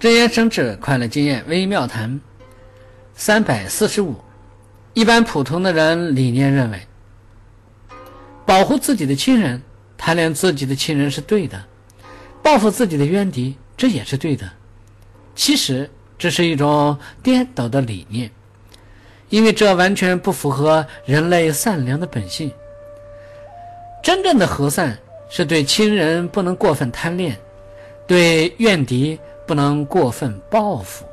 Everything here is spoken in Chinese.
真言生智，快乐经验微妙谈三百四十五。一般普通的人理念认为，保护自己的亲人、贪恋自己的亲人是对的，报复自己的冤敌这也是对的。其实这是一种颠倒的理念，因为这完全不符合人类善良的本性。真正的和善是对亲人不能过分贪恋，对怨敌。不能过分报复。